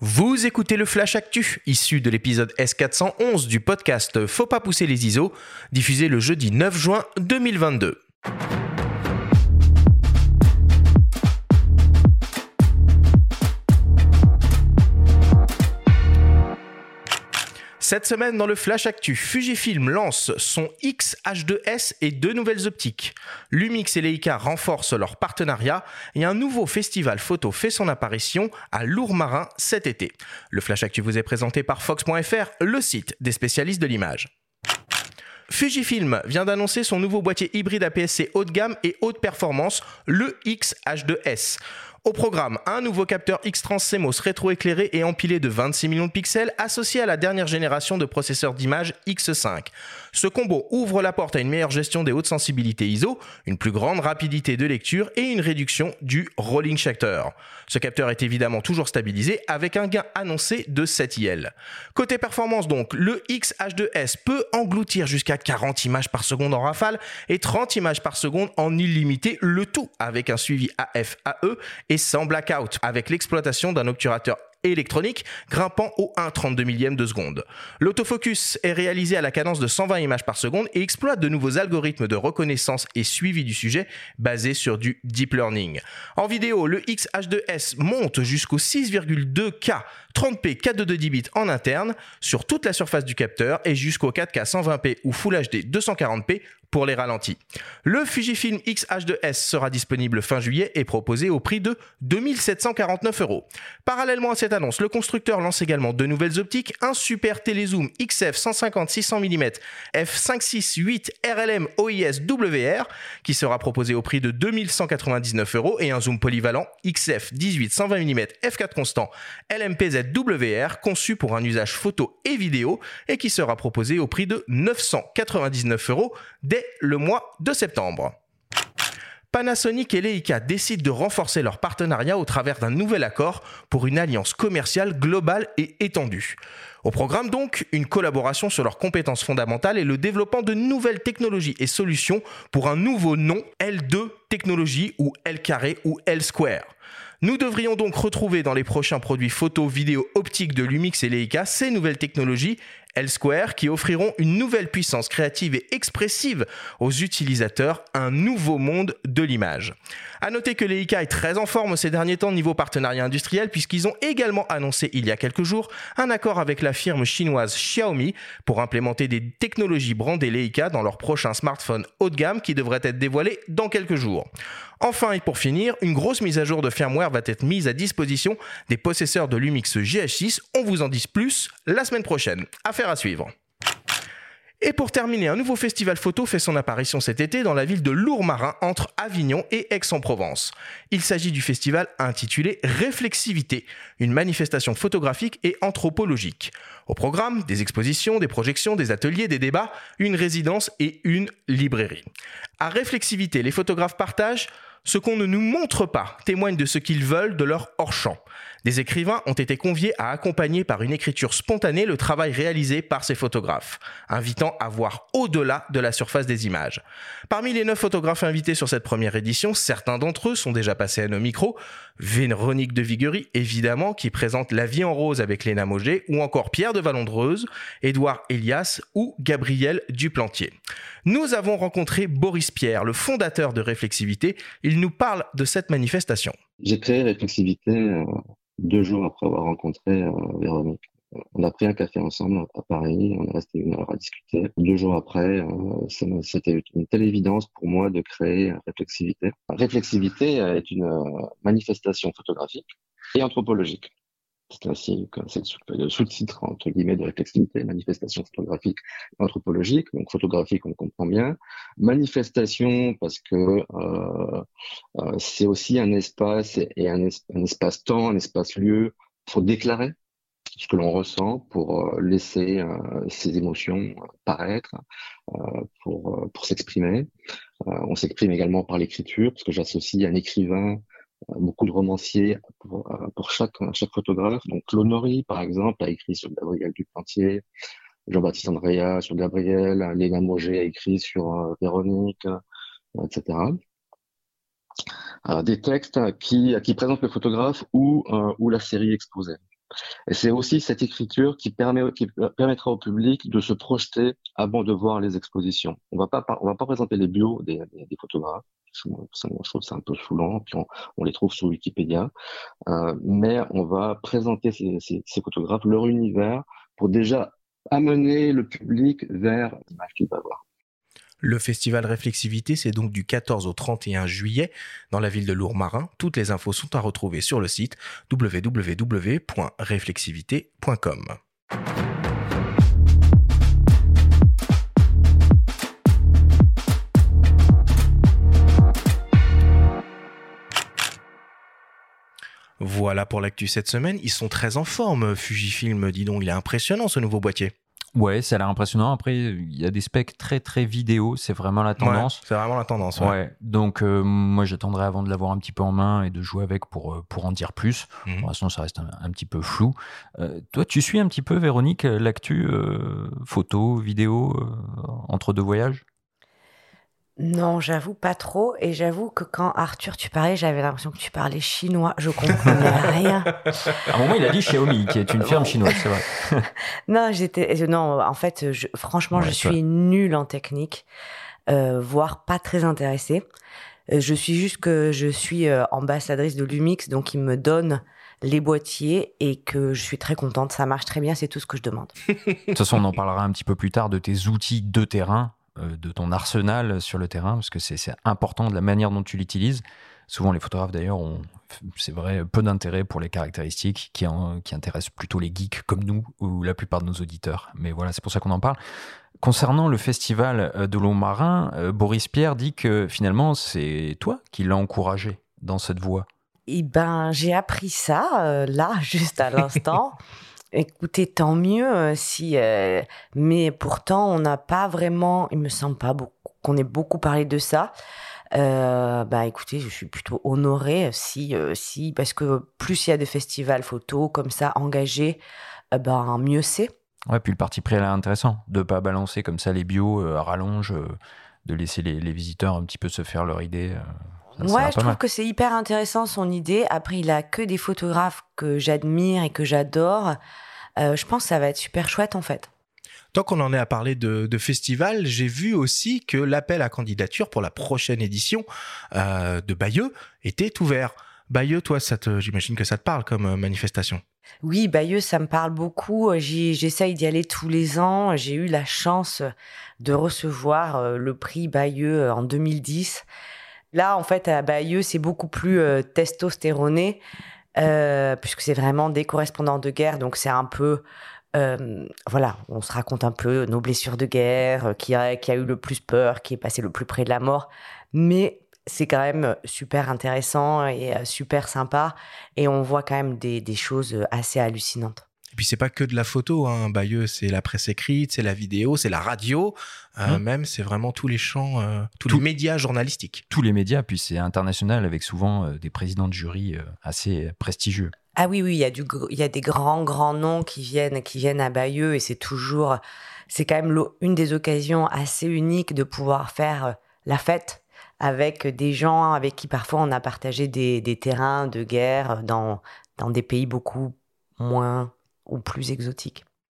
Vous écoutez le Flash Actu, issu de l'épisode S411 du podcast Faut pas pousser les ISO, diffusé le jeudi 9 juin 2022. Cette semaine, dans le Flash Actu, Fujifilm lance son X-H2S et deux nouvelles optiques. Lumix et Leica renforcent leur partenariat et un nouveau festival photo fait son apparition à Lourmarin cet été. Le Flash Actu vous est présenté par Fox.fr, le site des spécialistes de l'image. Fujifilm vient d'annoncer son nouveau boîtier hybride APS-C haut de gamme et haute performance, le X-H2S. Au programme, un nouveau capteur X-Trans CMOS rétroéclairé et empilé de 26 millions de pixels associé à la dernière génération de processeurs d'image X5. Ce combo ouvre la porte à une meilleure gestion des hautes sensibilités ISO, une plus grande rapidité de lecture et une réduction du rolling shutter. Ce capteur est évidemment toujours stabilisé avec un gain annoncé de 7 IL. Côté performance donc, le X-H2S peut engloutir jusqu'à 40 images par seconde en rafale et 30 images par seconde en illimité, le tout avec un suivi AF-AE et sans blackout avec l'exploitation d'un obturateur électronique grimpant au 1,32 millième de seconde. L'autofocus est réalisé à la cadence de 120 images par seconde et exploite de nouveaux algorithmes de reconnaissance et suivi du sujet basés sur du deep learning. En vidéo, le X-H2S monte jusqu'au 6,2K 30p 422 bits en interne sur toute la surface du capteur et jusqu'au 4K 120p ou Full HD 240p pour les ralentis. Le Fujifilm X-H2S sera disponible fin juillet et proposé au prix de 2749 euros. Parallèlement à cette annonce, le constructeur lance également deux nouvelles optiques, un super télézoom XF 150-600 mm f568 RLM OIS WR qui sera proposé au prix de 2199 euros et un zoom polyvalent XF 18-120 mm f4 constant LMPZ WR conçu pour un usage photo et vidéo et qui sera proposé au prix de 999 euros dès le mois de septembre. Panasonic et Leica décident de renforcer leur partenariat au travers d'un nouvel accord pour une alliance commerciale globale et étendue. Au programme donc, une collaboration sur leurs compétences fondamentales et le développement de nouvelles technologies et solutions pour un nouveau nom L2 technologie ou L carré ou L square. Nous devrions donc retrouver dans les prochains produits photo, vidéo, optique de Lumix et Leica ces nouvelles technologies L-Square qui offriront une nouvelle puissance créative et expressive aux utilisateurs, un nouveau monde de l'image. À noter que Leica est très en forme ces derniers temps niveau partenariat industriel puisqu'ils ont également annoncé il y a quelques jours un accord avec la firme chinoise Xiaomi pour implémenter des technologies brandées Leica dans leur prochain smartphone haut de gamme qui devrait être dévoilé dans quelques jours. Enfin et pour finir, une grosse mise à jour de firmware va être mise à disposition des possesseurs de Lumix GH6. On vous en dit plus la semaine prochaine. À suivre. Et pour terminer, un nouveau festival photo fait son apparition cet été dans la ville de Lourmarin entre Avignon et Aix-en-Provence. Il s'agit du festival intitulé Réflexivité, une manifestation photographique et anthropologique. Au programme, des expositions, des projections, des ateliers, des débats, une résidence et une librairie. À Réflexivité, les photographes partagent ce qu'on ne nous montre pas témoigne de ce qu'ils veulent de leur hors-champ. Des écrivains ont été conviés à accompagner par une écriture spontanée le travail réalisé par ces photographes, invitant à voir au-delà de la surface des images. Parmi les neuf photographes invités sur cette première édition, certains d'entre eux sont déjà passés à nos micros. Véronique de Viguerie, évidemment, qui présente La vie en rose avec Léna Moget, ou encore Pierre de Valondreuse, Édouard Elias ou Gabriel Duplantier. Nous avons rencontré Boris Pierre, le fondateur de Réflexivité. Il nous parle de cette manifestation. J'ai créé Réflexivité euh, deux jours après avoir rencontré euh, Véronique. On a pris un café ensemble à Paris, on est resté une heure à discuter. Deux jours après, euh, c'était une telle évidence pour moi de créer Réflexivité. Réflexivité est une manifestation photographique et anthropologique. C'est ainsi que c'est le sous-titre entre guillemets de réflexivité, manifestation photographique anthropologique. Donc photographique, on comprend bien. Manifestation parce que euh, euh, c'est aussi un espace et un, espace-temps, un espace-lieu pour déclarer ce que l'on ressent, pour euh, laisser ses émotions paraître, pour, pour s'exprimer. on s'exprime également par l'écriture, parce que j'associe un écrivain beaucoup de romanciers pour, euh, chaque, chaque photographe. Donc Clonory, par exemple, a écrit sur Gabriel Duplantier, Jean-Baptiste Andrea sur Gabriel, Léna Moget a écrit sur euh, Véronique, euh, etc. des textes qui, qui présentent le photographe ou, ou la série exposée. Et c'est aussi cette écriture qui, permet, qui permettra au public de se projeter avant de voir les expositions. On on va pas présenter les bios des, des, photographes. Je, trouve c'est un peu saoulant, puis on, les trouve sur Wikipédia. Euh, mais on va présenter ces, photographes, leur univers, pour déjà amener le public vers l'image qu'il va voir. Le festival Réflexivité, c'est donc du 14 au 31 juillet dans la ville de Lourmarin. Toutes les infos sont à retrouver sur le site www.réflexivité.com. Voilà pour l'actu cette semaine. Ils sont très en forme. Fujifilm, dis donc, il est impressionnant ce nouveau boîtier. Ouais, ça a l'air impressionnant. Après, il y a des specs très très vidéo, c'est vraiment la tendance. c'est vraiment la tendance. Ouais. Donc euh, moi, j'attendrai avant de l'avoir un petit peu en main et de jouer avec pour euh, pour en dire plus. Mmh. Pour l'instant, ça reste un, petit peu flou. Euh, toi, tu suis un petit peu, Véronique, l'actu photo, vidéo entre deux voyages? Non, j'avoue pas trop. Et j'avoue que quand Arthur, tu parlais, j'avais l'impression que tu parlais chinois. Je comprenais rien. À un moment, il a dit Xiaomi, qui est une firme chinoise, c'est vrai. non, j'étais, non, en fait, franchement, je suis nulle en technique, euh, voire pas très intéressée. Euh, je suis juste que je suis euh, ambassadrice de Lumix, donc il me donne les boîtiers et que je suis très contente. Ça marche très bien, c'est tout ce que je demande. de toute façon, on en parlera un petit peu plus tard de tes outils de terrain de ton arsenal sur le terrain, parce que c'est important de la manière dont tu l'utilises. Souvent, les photographes, d'ailleurs, ont, c'est vrai, peu d'intérêt pour les caractéristiques qui, qui intéressent plutôt les geeks comme nous ou la plupart de nos auditeurs. Mais voilà, c'est pour ça qu'on en parle. Concernant le festival euh, de l'eau marin, euh, Boris Pierre dit que finalement, c'est toi qui l'as encouragé dans cette voie. Eh ben, j'ai appris ça là, juste à l'instant. Écoutez, tant mieux euh, si. Euh, mais pourtant, on n'a pas vraiment. Il me semble pas qu'on ait beaucoup parlé de ça. Euh, bah écoutez, je suis plutôt honorée si, si parce que plus il y a de festivals photos comme ça engagés, ben mieux c'est. Ouais, puis le parti pris est intéressant de pas balancer comme ça les bios à rallonge, de laisser les, les, visiteurs un petit peu se faire leur idée. Ouais, je trouve que c'est hyper intéressant son idée. Après, il a que des photographes que j'admire et que j'adore. Euh, je pense que ça va être super chouette en fait. Tant qu'on en est à parler de, de festival, j'ai vu aussi que l'appel à candidature pour la prochaine édition euh, de Bayeux était ouvert. Bayeux, toi, j'imagine que ça te parle comme euh, manifestation. Oui, Bayeux, ça me parle beaucoup. J'essaye d'y aller tous les ans. J'ai eu la chance de recevoir le prix Bayeux en 2010. Là, en fait, à Bayeux, c'est beaucoup plus euh, testostéroné, euh, puisque c'est vraiment des correspondants de guerre. Donc, c'est un peu. Euh, voilà, on se raconte un peu nos blessures de guerre, qui a, qui a eu le plus peur, qui est passé le plus près de la mort. Mais c'est quand même super intéressant et super sympa. Et on voit quand même des choses assez hallucinantes puis c'est pas que de la photo, hein. Bayeux, c'est la presse écrite, c'est la vidéo, c'est la radio, euh, mmh. même c'est vraiment tous les champs, euh, tous les médias journalistiques. Tous les médias, puis c'est international avec souvent euh, des présidents de jury assez prestigieux. Ah oui, oui, il y a du, il y a des grands, grands noms qui viennent, qui viennent à Bayeux et c'est toujours, c'est quand même une des occasions assez uniques de pouvoir faire la fête avec des gens avec qui parfois on a partagé des, des terrains de guerre dans, dans des pays beaucoup moins ou plus exotique.